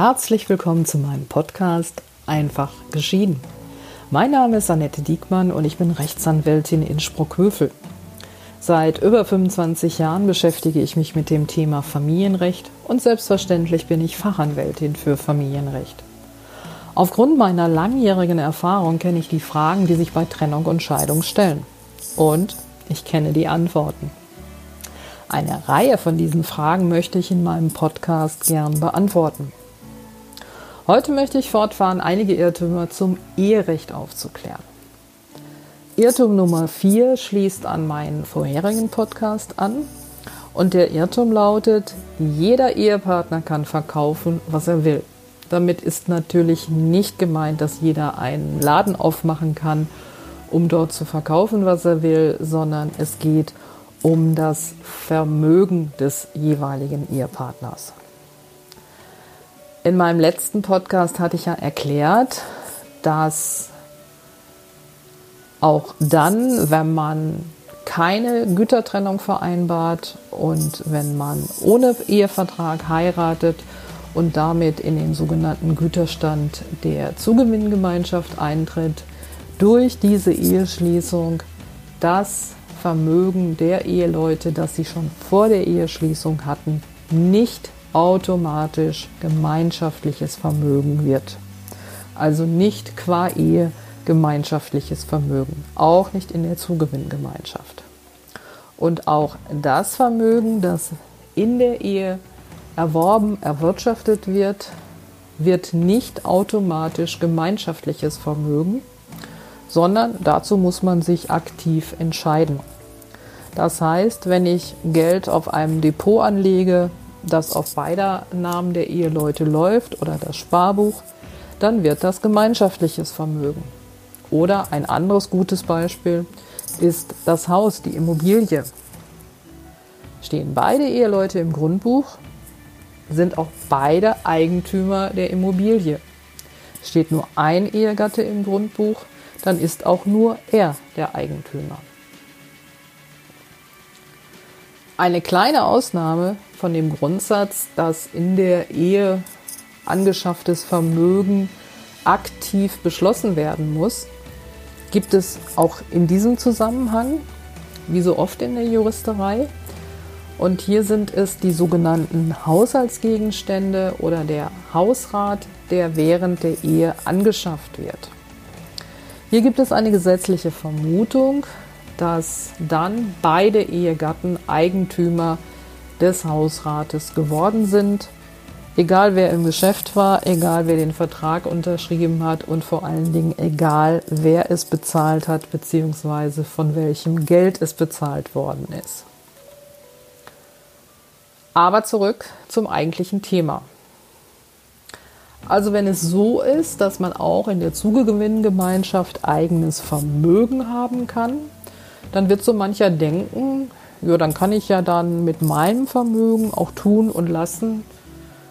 Herzlich willkommen zu meinem Podcast Einfach geschieden. Mein Name ist Annette Diekmann und ich bin Rechtsanwältin in Sprockhövel. Seit über 25 Jahren beschäftige ich mich mit dem Thema Familienrecht und selbstverständlich bin ich Fachanwältin für Familienrecht. Aufgrund meiner langjährigen Erfahrung kenne ich die Fragen, die sich bei Trennung und Scheidung stellen. Und ich kenne die Antworten. Eine Reihe von diesen Fragen möchte ich in meinem Podcast gern beantworten. Heute möchte ich fortfahren, einige Irrtümer zum Eherecht aufzuklären. Irrtum Nummer 4 schließt an meinen vorherigen Podcast an und der Irrtum lautet, jeder Ehepartner kann verkaufen, was er will. Damit ist natürlich nicht gemeint, dass jeder einen Laden aufmachen kann, um dort zu verkaufen, was er will, sondern es geht um das Vermögen des jeweiligen Ehepartners. In meinem letzten Podcast hatte ich ja erklärt, dass auch dann, wenn man keine Gütertrennung vereinbart und wenn man ohne Ehevertrag heiratet und damit in den sogenannten Güterstand der Zugewinngemeinschaft eintritt, durch diese Eheschließung das Vermögen der Eheleute, das sie schon vor der Eheschließung hatten, nicht automatisch gemeinschaftliches Vermögen wird. Also nicht qua Ehe gemeinschaftliches Vermögen, auch nicht in der Zugewinngemeinschaft. Und auch das Vermögen, das in der Ehe erworben, erwirtschaftet wird, wird nicht automatisch gemeinschaftliches Vermögen, sondern dazu muss man sich aktiv entscheiden. Das heißt, wenn ich Geld auf einem Depot anlege, das auf beider Namen der Eheleute läuft oder das Sparbuch, dann wird das gemeinschaftliches Vermögen. Oder ein anderes gutes Beispiel ist das Haus, die Immobilie. Stehen beide Eheleute im Grundbuch, sind auch beide Eigentümer der Immobilie. Steht nur ein Ehegatte im Grundbuch, dann ist auch nur er der Eigentümer. Eine kleine Ausnahme von dem Grundsatz, dass in der Ehe angeschafftes Vermögen aktiv beschlossen werden muss, gibt es auch in diesem Zusammenhang, wie so oft in der Juristerei. Und hier sind es die sogenannten Haushaltsgegenstände oder der Hausrat, der während der Ehe angeschafft wird. Hier gibt es eine gesetzliche Vermutung, dass dann beide Ehegatten Eigentümer des Hausrates geworden sind. Egal wer im Geschäft war, egal wer den Vertrag unterschrieben hat und vor allen Dingen egal wer es bezahlt hat bzw. von welchem Geld es bezahlt worden ist. Aber zurück zum eigentlichen Thema. Also wenn es so ist, dass man auch in der Zugegewinngemeinschaft eigenes Vermögen haben kann, dann wird so mancher denken, ja, dann kann ich ja dann mit meinem Vermögen auch tun und lassen,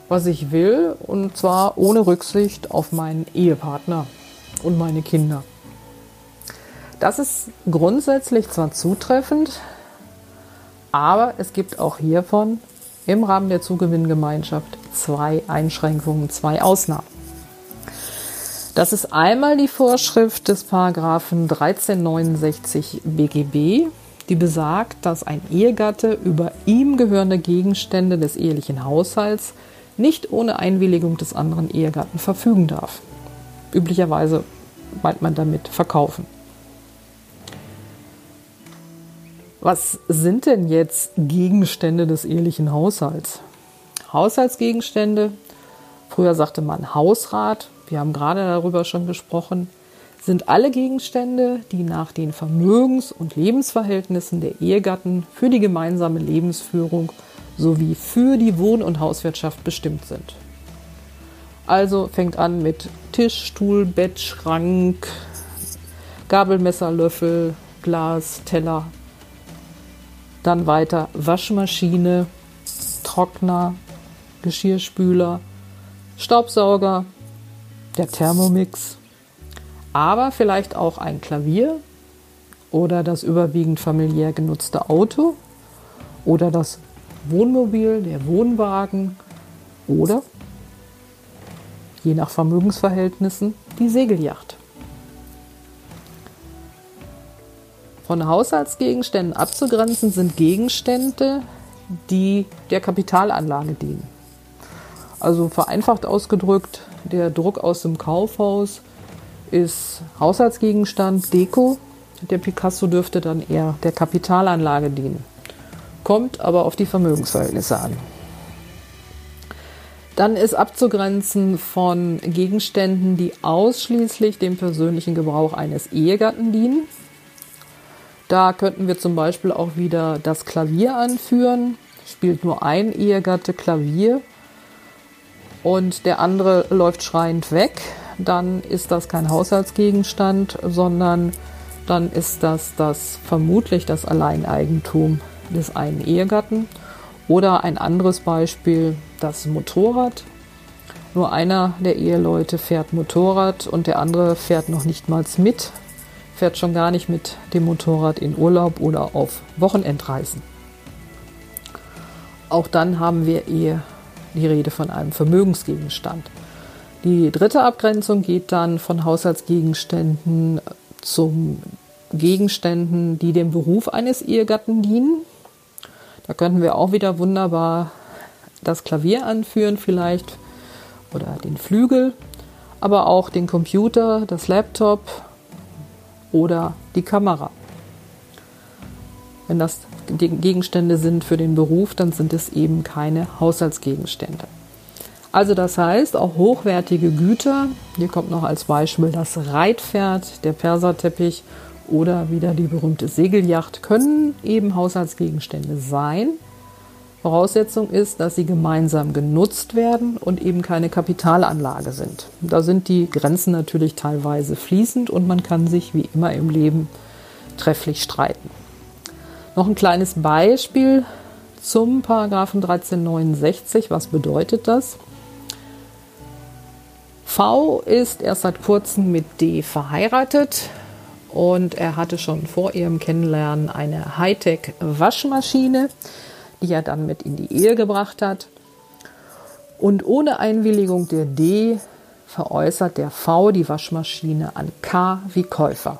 was ich will, und zwar ohne Rücksicht auf meinen Ehepartner und meine Kinder. Das ist grundsätzlich zwar zutreffend, aber es gibt auch hiervon im Rahmen der Zugewinngemeinschaft zwei Einschränkungen, zwei Ausnahmen. Das ist einmal die Vorschrift des Paragraphen 1369 BGB, die besagt, dass ein Ehegatte über ihm gehörende Gegenstände des ehelichen Haushalts nicht ohne Einwilligung des anderen Ehegatten verfügen darf. Üblicherweise meint man damit verkaufen. Was sind denn jetzt Gegenstände des ehelichen Haushalts? Haushaltsgegenstände, früher sagte man Hausrat, wir haben gerade darüber schon gesprochen, sind alle Gegenstände, die nach den Vermögens- und Lebensverhältnissen der Ehegatten für die gemeinsame Lebensführung sowie für die Wohn- und Hauswirtschaft bestimmt sind. Also fängt an mit Tisch, Stuhl, Bett, Schrank, Gabel, Messer, Löffel, Glas, Teller. Dann weiter Waschmaschine, Trockner, Geschirrspüler, Staubsauger, der Thermomix, aber vielleicht auch ein Klavier oder das überwiegend familiär genutzte Auto oder das Wohnmobil, der Wohnwagen oder je nach Vermögensverhältnissen die Segelyacht. Von Haushaltsgegenständen abzugrenzen sind Gegenstände, die der Kapitalanlage dienen. Also vereinfacht ausgedrückt, der Druck aus dem Kaufhaus ist Haushaltsgegenstand, Deko. Der Picasso dürfte dann eher der Kapitalanlage dienen. Kommt aber auf die Vermögensverhältnisse an. Dann ist abzugrenzen von Gegenständen, die ausschließlich dem persönlichen Gebrauch eines Ehegatten dienen. Da könnten wir zum Beispiel auch wieder das Klavier anführen. Spielt nur ein Ehegatte Klavier und der andere läuft schreiend weg, dann ist das kein Haushaltsgegenstand, sondern dann ist das, das vermutlich das Alleineigentum des einen Ehegatten. Oder ein anderes Beispiel, das Motorrad. Nur einer der Eheleute fährt Motorrad und der andere fährt noch nicht mal mit, fährt schon gar nicht mit dem Motorrad in Urlaub oder auf Wochenendreisen. Auch dann haben wir Ehe die Rede von einem Vermögensgegenstand. Die dritte Abgrenzung geht dann von Haushaltsgegenständen zum Gegenständen, die dem Beruf eines Ehegatten dienen. Da könnten wir auch wieder wunderbar das Klavier anführen vielleicht oder den Flügel, aber auch den Computer, das Laptop oder die Kamera. Wenn das Gegenstände sind für den Beruf, dann sind es eben keine Haushaltsgegenstände. Also das heißt, auch hochwertige Güter, hier kommt noch als Beispiel das Reitpferd, der Perserteppich oder wieder die berühmte Segelyacht, können eben Haushaltsgegenstände sein. Voraussetzung ist, dass sie gemeinsam genutzt werden und eben keine Kapitalanlage sind. Da sind die Grenzen natürlich teilweise fließend und man kann sich wie immer im Leben trefflich streiten. Noch ein kleines Beispiel zum Paragraphen 1369. Was bedeutet das? V ist erst seit kurzem mit D verheiratet und er hatte schon vor ihrem Kennenlernen eine Hightech-Waschmaschine, die er dann mit in die Ehe gebracht hat. Und ohne Einwilligung der D veräußert der V die Waschmaschine an K wie Käufer.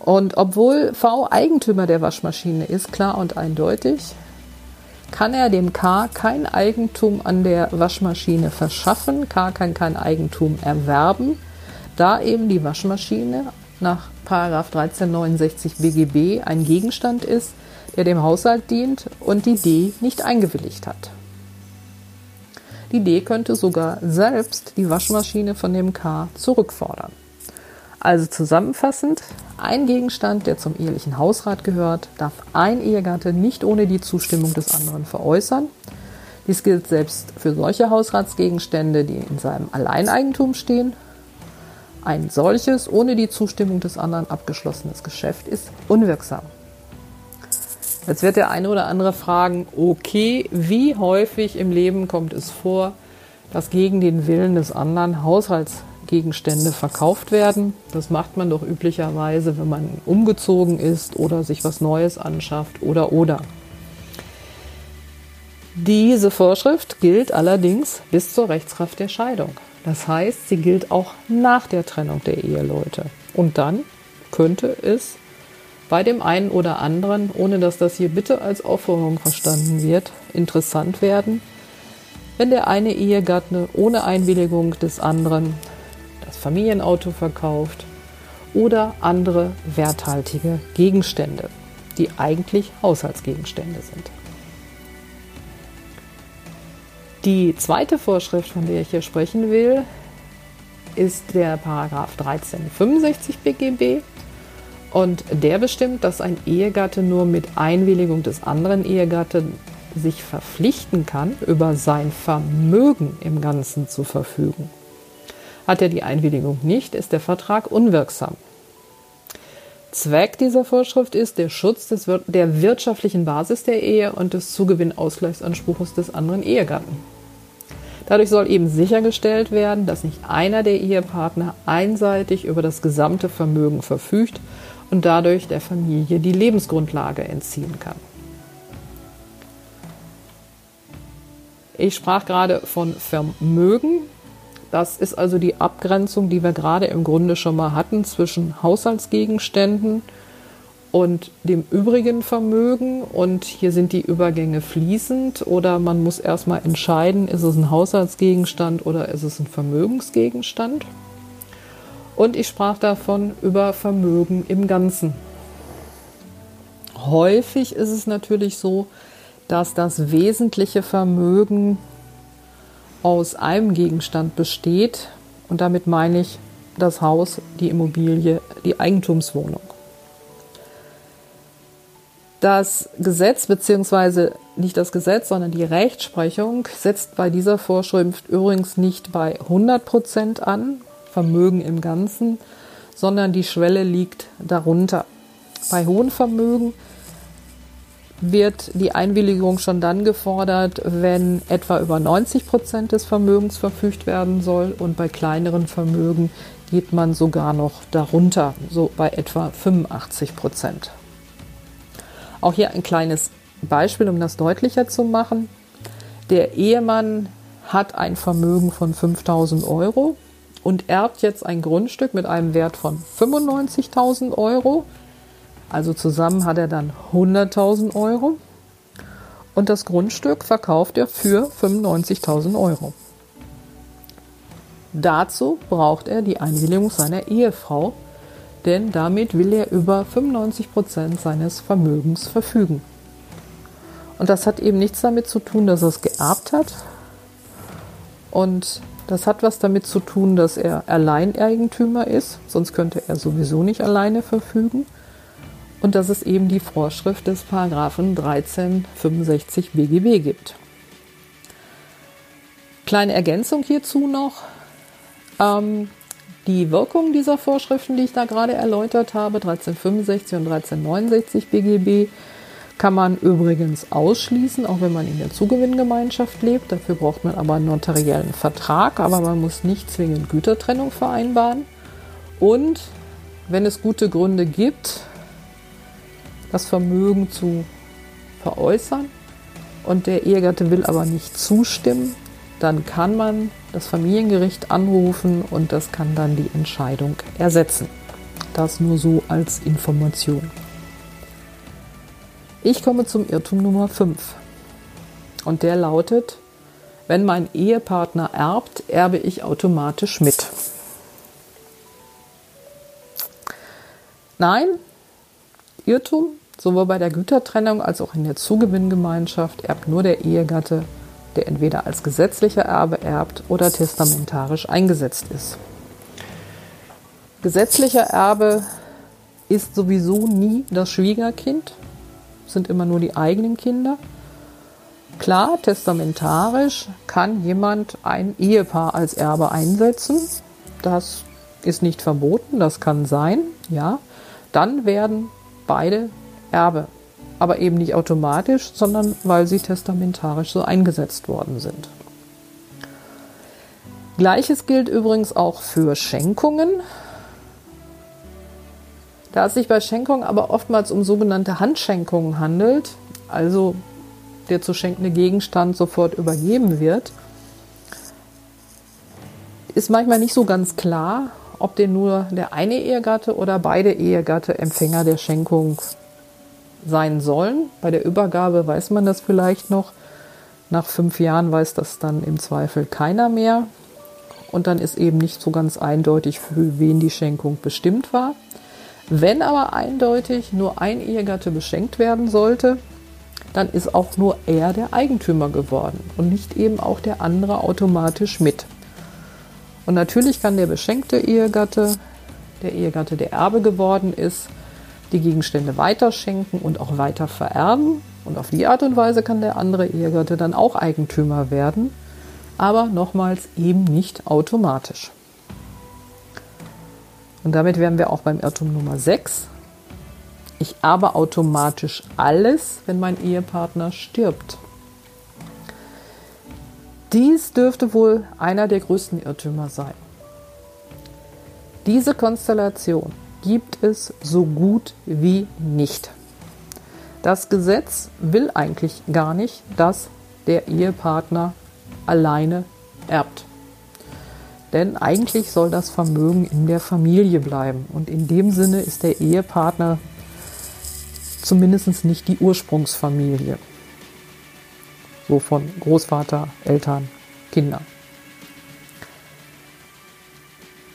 Und obwohl V Eigentümer der Waschmaschine ist, klar und eindeutig, kann er dem K kein Eigentum an der Waschmaschine verschaffen. K kann kein Eigentum erwerben, da eben die Waschmaschine nach 1369 BGB ein Gegenstand ist, der dem Haushalt dient und die D nicht eingewilligt hat. Die D könnte sogar selbst die Waschmaschine von dem K zurückfordern. Also zusammenfassend, ein Gegenstand, der zum ehelichen Hausrat gehört, darf ein Ehegatte nicht ohne die Zustimmung des anderen veräußern. Dies gilt selbst für solche Hausratsgegenstände, die in seinem Alleineigentum stehen. Ein solches ohne die Zustimmung des anderen abgeschlossenes Geschäft ist unwirksam. Jetzt wird der eine oder andere fragen, okay, wie häufig im Leben kommt es vor, dass gegen den Willen des anderen Haushalts Gegenstände verkauft werden. Das macht man doch üblicherweise, wenn man umgezogen ist oder sich was Neues anschafft oder oder. Diese Vorschrift gilt allerdings bis zur Rechtskraft der Scheidung. Das heißt, sie gilt auch nach der Trennung der Eheleute. Und dann könnte es bei dem einen oder anderen, ohne dass das hier bitte als Aufforderung verstanden wird, interessant werden, wenn der eine Ehegatte ohne Einwilligung des anderen das Familienauto verkauft oder andere werthaltige Gegenstände, die eigentlich Haushaltsgegenstände sind. Die zweite Vorschrift, von der ich hier sprechen will, ist der Paragraph 1365 BGB und der bestimmt, dass ein Ehegatte nur mit Einwilligung des anderen Ehegatten sich verpflichten kann, über sein Vermögen im Ganzen zu verfügen. Hat er die Einwilligung nicht, ist der Vertrag unwirksam. Zweck dieser Vorschrift ist der Schutz des, der wirtschaftlichen Basis der Ehe und des Zugewinnausgleichsanspruchs des anderen Ehegatten. Dadurch soll eben sichergestellt werden, dass nicht einer der Ehepartner einseitig über das gesamte Vermögen verfügt und dadurch der Familie die Lebensgrundlage entziehen kann. Ich sprach gerade von Vermögen Das ist also die Abgrenzung, die wir gerade im Grunde schon mal hatten zwischen Haushaltsgegenständen und dem übrigen Vermögen. Und hier sind die Übergänge fließend oder man muss erstmal entscheiden, ist es ein Haushaltsgegenstand oder ist es ein Vermögensgegenstand. Und ich sprach davon über Vermögen im Ganzen. Häufig ist es natürlich so, dass das wesentliche Vermögen aus einem Gegenstand besteht. Und damit meine ich das Haus, die Immobilie, die Eigentumswohnung. Das Gesetz, beziehungsweise nicht das Gesetz, sondern die Rechtsprechung setzt bei dieser Vorschrift übrigens nicht bei 100 Prozent an, Vermögen im Ganzen, sondern die Schwelle liegt darunter. Bei hohen Vermögen wird die Einwilligung schon dann gefordert, wenn etwa über 90 Prozent des Vermögens verfügt werden soll und bei kleineren Vermögen geht man sogar noch darunter, so bei etwa 85 Prozent. Auch hier ein kleines Beispiel, um das deutlicher zu machen. Der Ehemann hat ein Vermögen von 5000 Euro und erbt jetzt ein Grundstück mit einem Wert von 95.000 Euro. Also zusammen hat er dann 100.000 Euro. Und das Grundstück verkauft er für 95.000 Euro. Dazu braucht er die Einwilligung seiner Ehefrau, denn damit will er über 95 Prozent seines Vermögens verfügen. Und das hat eben nichts damit zu tun, dass er es geerbt hat. Und das hat was damit zu tun, dass er Alleineigentümer ist, sonst könnte er sowieso nicht alleine verfügen. Und dass es eben die Vorschrift des Paragraphen 1365 BGB gibt. Kleine Ergänzung hierzu noch. Ähm, die Wirkung dieser Vorschriften, die ich da gerade erläutert habe, 1365 und 1369 BGB, kann man übrigens ausschließen, auch wenn man in der Zugewinngemeinschaft lebt. Dafür braucht man aber einen notariellen Vertrag, aber man muss nicht zwingend Gütertrennung vereinbaren. Und wenn es gute Gründe gibt, das Vermögen zu veräußern und der Ehegatte will aber nicht zustimmen, dann kann man das Familiengericht anrufen und das kann dann die Entscheidung ersetzen. Das nur so als Information. Ich komme zum Irrtum Nummer 5. Und der lautet, wenn mein Ehepartner erbt, erbe ich automatisch mit. Nein, Irrtum, sowohl bei der Gütertrennung als auch in der Zugewinngemeinschaft erbt nur der Ehegatte der entweder als gesetzlicher Erbe erbt oder testamentarisch eingesetzt ist. Gesetzlicher Erbe ist sowieso nie das Schwiegerkind, sind immer nur die eigenen Kinder. Klar, testamentarisch kann jemand ein Ehepaar als Erbe einsetzen. Das ist nicht verboten, das kann sein, ja. Dann werden beide Erbe aber eben nicht automatisch, sondern weil sie testamentarisch so eingesetzt worden sind. Gleiches gilt übrigens auch für Schenkungen. Da es sich bei Schenkungen aber oftmals um sogenannte Handschenkungen handelt, also der zu schenkende Gegenstand sofort übergeben wird, ist manchmal nicht so ganz klar, ob denn nur der eine Ehegatte oder beide Ehegatte Empfänger der Schenkung sein sollen. Bei der Übergabe weiß man das vielleicht noch. Nach fünf Jahren weiß das dann im Zweifel keiner mehr. Und dann ist eben nicht so ganz eindeutig, für wen die Schenkung bestimmt war. Wenn aber eindeutig nur ein Ehegatte beschenkt werden sollte, dann ist auch nur er der Eigentümer geworden und nicht eben auch der andere automatisch mit. Und natürlich kann der beschenkte Ehegatte, der Ehegatte, der Erbe geworden ist, die Gegenstände weiterschenken und auch weiter vererben. Und auf die Art und Weise kann der andere Ehegatte dann auch Eigentümer werden, aber nochmals eben nicht automatisch. Und damit wären wir auch beim Irrtum Nummer 6. Ich erbe automatisch alles, wenn mein Ehepartner stirbt. Dies dürfte wohl einer der größten Irrtümer sein. Diese Konstellation gibt es so gut wie nicht. Das Gesetz will eigentlich gar nicht, dass der Ehepartner alleine erbt. Denn eigentlich soll das Vermögen in der Familie bleiben. Und in dem Sinne ist der Ehepartner zumindest nicht die Ursprungsfamilie. So von Großvater, Eltern, Kinder.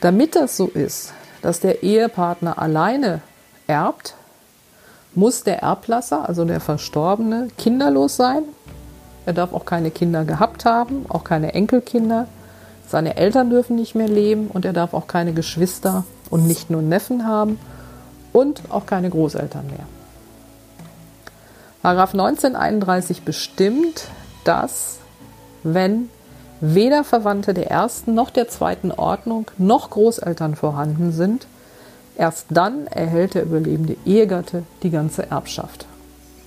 Damit das so ist, dass der Ehepartner alleine erbt, muss der Erblasser, also der Verstorbene, kinderlos sein. Er darf auch keine Kinder gehabt haben, auch keine Enkelkinder. Seine Eltern dürfen nicht mehr leben und er darf auch keine Geschwister und nicht nur Neffen haben und auch keine Großeltern mehr. Paragraph 1931 bestimmt, dass wenn weder Verwandte der ersten noch der zweiten Ordnung noch Großeltern vorhanden sind, erst dann erhält der überlebende Ehegatte die ganze Erbschaft.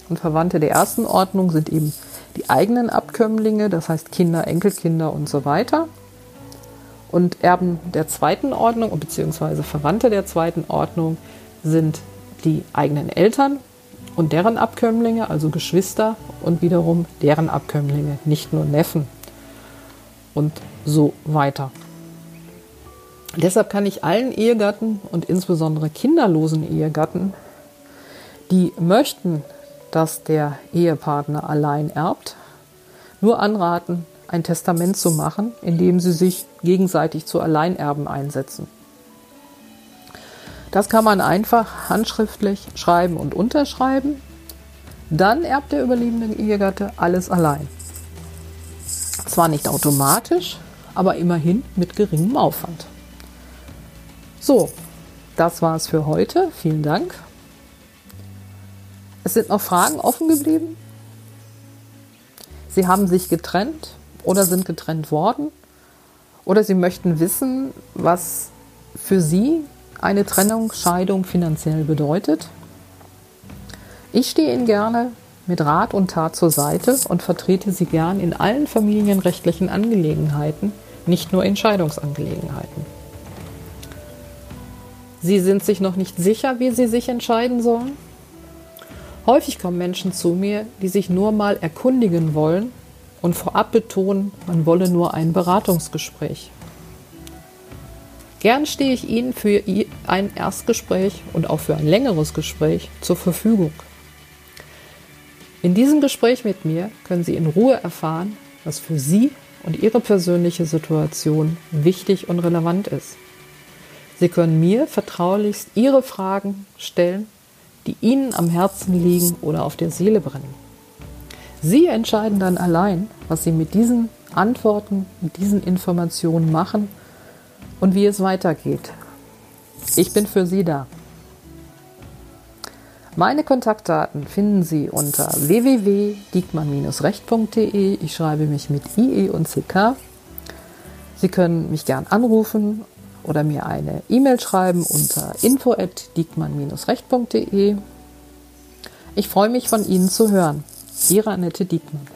Und Verwandte der ersten Ordnung sind eben die eigenen Abkömmlinge, das heißt Kinder, Enkelkinder und so weiter. Und Erben der zweiten Ordnung bzw. Verwandte der zweiten Ordnung sind die eigenen Eltern und deren Abkömmlinge, also Geschwister und wiederum deren Abkömmlinge, nicht nur Neffen und so weiter. Deshalb kann ich allen Ehegatten und insbesondere kinderlosen Ehegatten, die möchten, dass der Ehepartner allein erbt, nur anraten, ein Testament zu machen, in dem sie sich gegenseitig zu Alleinerben einsetzen. Das kann man einfach handschriftlich schreiben und unterschreiben. Dann erbt der überlebende Ehegatte alles allein. Zwar nicht automatisch, aber immerhin mit geringem Aufwand. So, das war es für heute. Vielen Dank. Es sind noch Fragen offen geblieben. Sie haben sich getrennt oder sind getrennt worden. Oder Sie möchten wissen, was für Sie eine Trennung, Scheidung finanziell bedeutet. Ich stehe Ihnen gerne mit Rat und Tat zur Seite und vertrete Sie gern in allen familienrechtlichen Angelegenheiten, nicht nur in Scheidungsangelegenheiten. Sie sind sich noch nicht sicher, wie Sie sich entscheiden sollen? Häufig kommen Menschen zu mir, die sich nur mal erkundigen wollen und vorab betonen, man wolle nur ein Beratungsgespräch. Gern stehe ich Ihnen für ein Erstgespräch und auch für ein längeres Gespräch zur Verfügung. In diesem Gespräch mit mir können Sie in Ruhe erfahren, was für Sie und Ihre persönliche Situation wichtig und relevant ist. Sie können mir vertraulichst Ihre Fragen stellen, die Ihnen am Herzen liegen oder auf der Seele brennen. Sie entscheiden dann allein, was Sie mit diesen Antworten, mit diesen Informationen machen und wie es weitergeht. Ich bin für Sie da. Meine Kontaktdaten finden Sie unter www.diekmann-recht.de. Ich schreibe mich mit IE und CK. Sie können mich gern anrufen oder mir eine E-Mail schreiben unter info@diekmann-recht.de. Ich freue mich von Ihnen zu hören. Ihre Annette Diekmann.